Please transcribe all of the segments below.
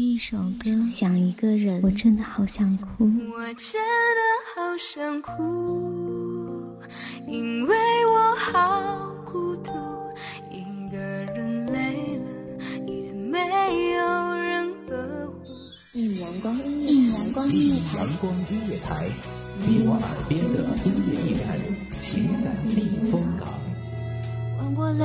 一首歌，想一个人，我真的好想哭。我真的好想哭，因为我好孤独，一个人累了也没有人呵护。一阳光音乐，一阳光音乐台，阳光音乐台，你我耳边的音乐驿站，情感避风港。换我来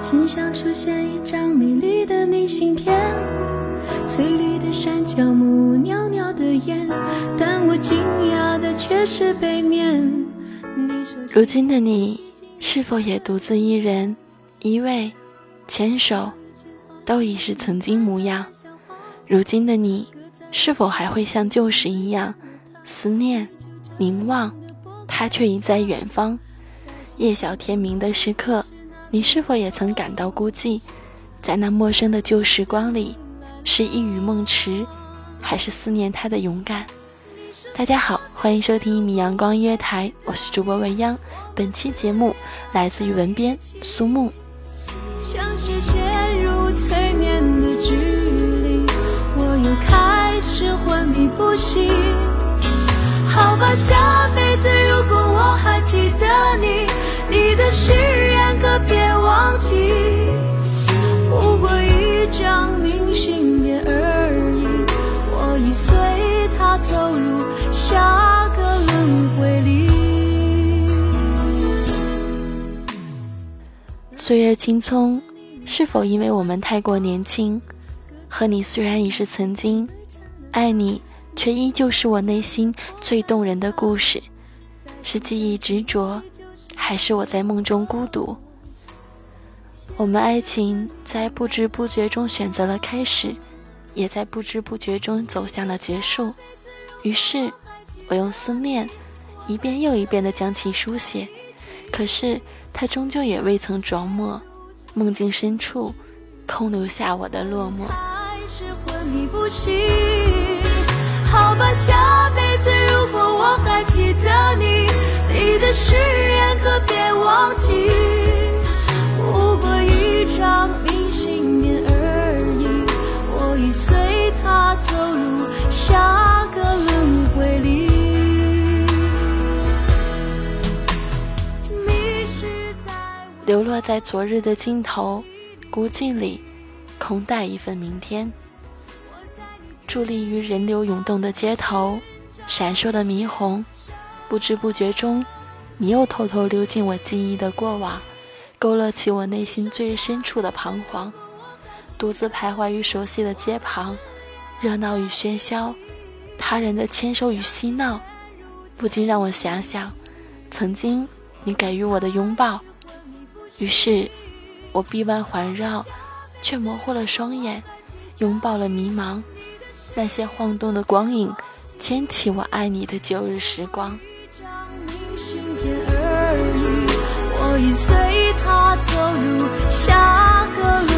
心像出现一张美丽的明信片，翠绿的山脚木，袅袅但我惊讶的却是背面。如今的你，是否也独自一人，依偎、牵手，都已是曾经模样？如今的你，是否还会像旧时一样思念、凝望？他却已在远方。夜晓天明的时刻。你是否也曾感到孤寂？在那陌生的旧时光里，是一语梦迟，还是思念他的勇敢？大家好，欢迎收听一米阳光音乐台，我是主播文央。本期节目来自于文编苏木。像是陷入催眠的距离，我又开始昏迷不醒。好吧，下辈子如果我还记得你，你的誓言可别忘记。不过一张明信片而已，随他走入下个轮回里。岁月青葱，是否因为我们太过年轻？和你虽然已是曾经，爱你。却依旧是我内心最动人的故事，是记忆执着，还是我在梦中孤独？我们爱情在不知不觉中选择了开始，也在不知不觉中走向了结束。于是，我用思念一遍又一遍地将其书写，可是它终究也未曾着墨。梦境深处，空留下我的落寞。好吧，下辈子如果我还记得你，你的誓言可别忘记。不过一张明信片，随他走入下个轮回里。迷失在流落在昨日的尽头，孤寂里，空待一份明天。伫立于人流涌动的街头，闪烁的霓虹，不知不觉中，你又偷偷溜进我记忆的过往，勾勒起我内心最深处的彷徨。独自徘徊于熟悉的街旁，热闹与喧嚣，他人的牵手与嬉闹，不禁让我想想，曾经你给予我的拥抱。于是，我臂弯环绕，却模糊了双眼，拥抱了迷茫。那些晃动的光影，牵起我爱你的旧日时光。我已随他走入下个路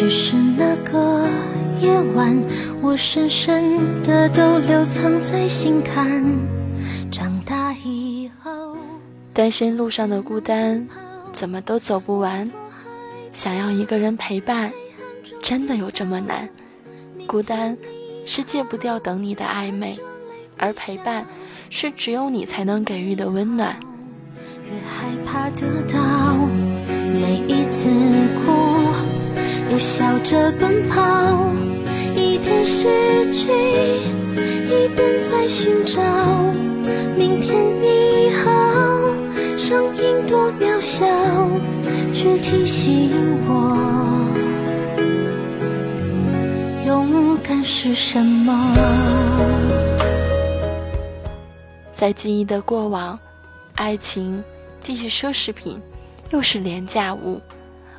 只是那个夜晚，我深深的都留藏在心坎。长大以后，单身路上的孤单，怎么都走不完。想要一个人陪伴，真的有这么难？孤单。是戒不掉等你的暧昧，而陪伴是只有你才能给予的温暖。越害怕得到，每一次哭，又笑着奔跑，一边失去，一边在寻找。明天你好，声音多渺小，却提醒我。勇敢是什么？在记忆的过往，爱情既是奢侈品，又是廉价物。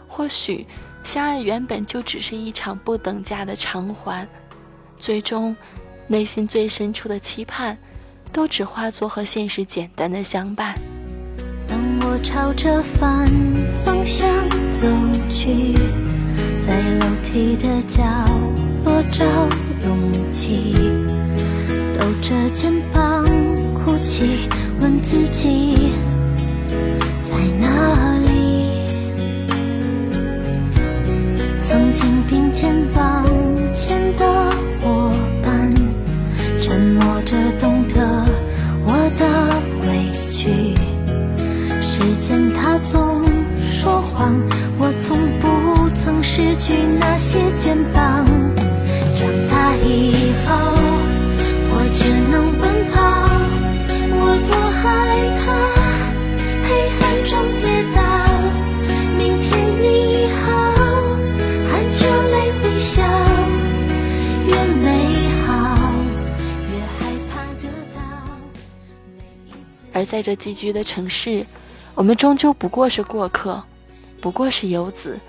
或许相爱原本就只是一场不等价的偿还，最终内心最深处的期盼，都只化作和现实简单的相伴。当我朝着反方向走去，在楼梯的角。落找勇气，抖着肩膀哭泣，问自己在哪肩并肩在这寄居的城市，我们终究不过是过客，不过是游子，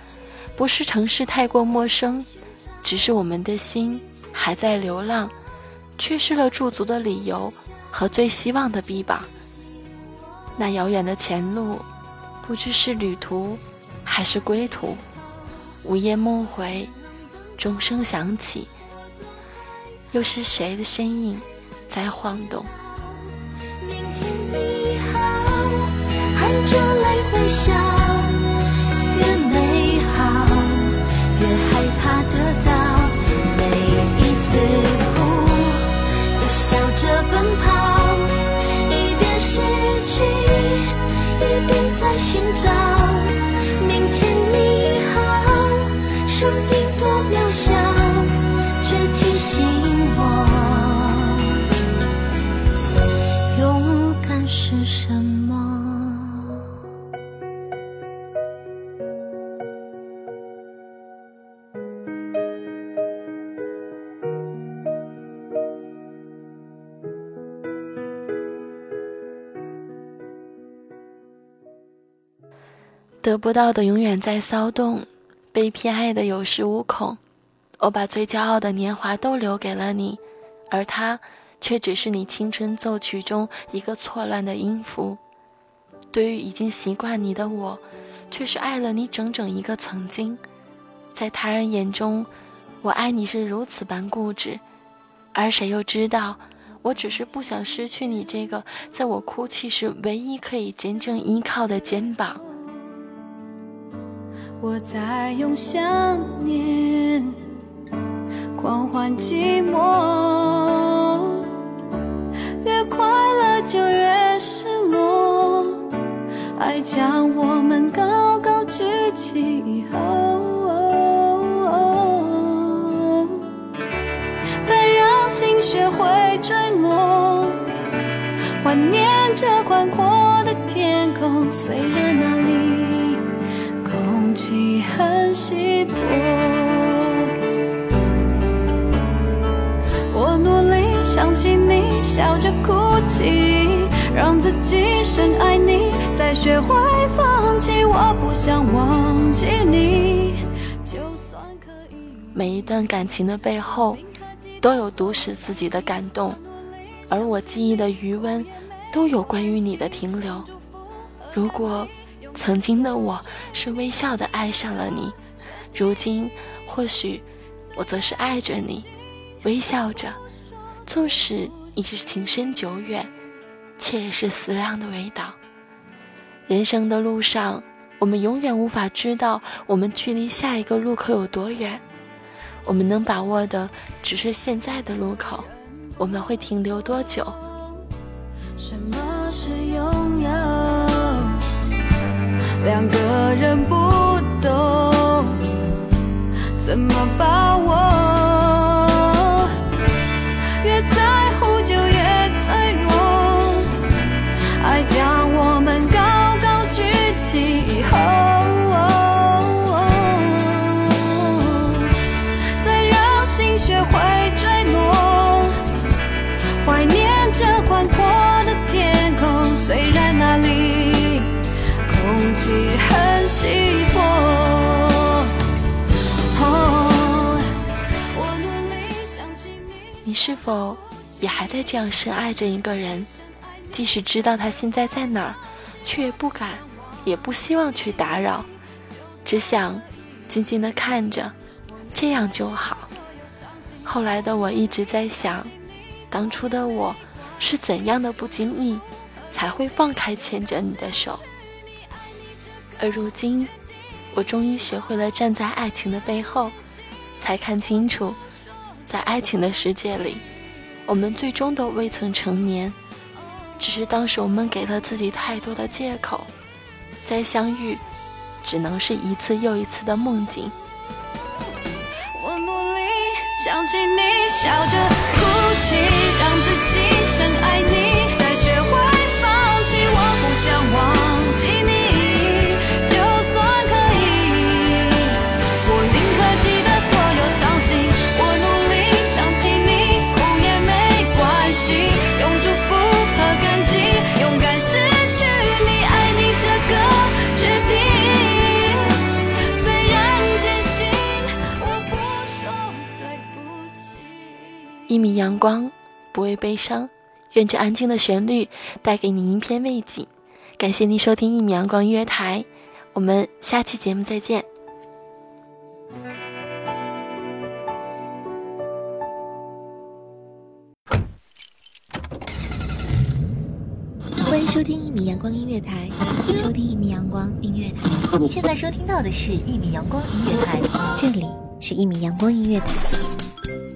不是城市太过陌生。只是我们的心还在流浪，缺失了驻足的理由和最希望的臂膀。那遥远的前路，不知是旅途还是归途。午夜梦回，钟声响起，又是谁的身影在晃动？着泪微笑。得不到的永远在骚动，被偏爱的有恃无恐。我把最骄傲的年华都留给了你，而他却只是你青春奏曲中一个错乱的音符。对于已经习惯你的我，却是爱了你整整一个曾经。在他人眼中，我爱你是如此般固执，而谁又知道，我只是不想失去你这个在我哭泣时唯一可以真正依靠的肩膀。我在用想念狂欢寂寞，越快乐就越失落。爱将我们高高举起以后，再让心学会坠落，怀念着宽阔的天空，虽然那。很稀薄。我努力想起你，笑着哭泣，让自己深爱你，再学会放弃。我不想忘记你，每一段感情的背后，都有毒死自己的感动，而我记忆的余温，都有关于你的停留。如果曾经的我是微笑的爱上了你，如今或许我则是爱着你，微笑着。纵使已是情深久远，却也是思量的味道。人生的路上，我们永远无法知道我们距离下一个路口有多远。我们能把握的只是现在的路口，我们会停留多久？什么是拥有？两个人不懂怎么把握，你。你是否也还在这样深爱着一个人？即使知道他现在在哪儿，却不敢，也不希望去打扰，只想静静地看着，这样就好。后来的我一直在想，当初的我是怎样的不经意，才会放开牵着你的手。而如今，我终于学会了站在爱情的背后，才看清楚，在爱情的世界里，我们最终都未曾成年，只是当时我们给了自己太多的借口，再相遇，只能是一次又一次的梦境。我努力想起你，笑着哭泣，让自己深爱你，再学会放弃。我不想忘一米阳光，不畏悲伤。愿这安静的旋律带给你一片慰藉。感谢您收听一米阳光音乐台，我们下期节目再见。欢迎收听一米阳光音乐台，收听一米阳光音乐台，您现在收听到的是一米阳光音乐台，这里是一米阳光音乐台。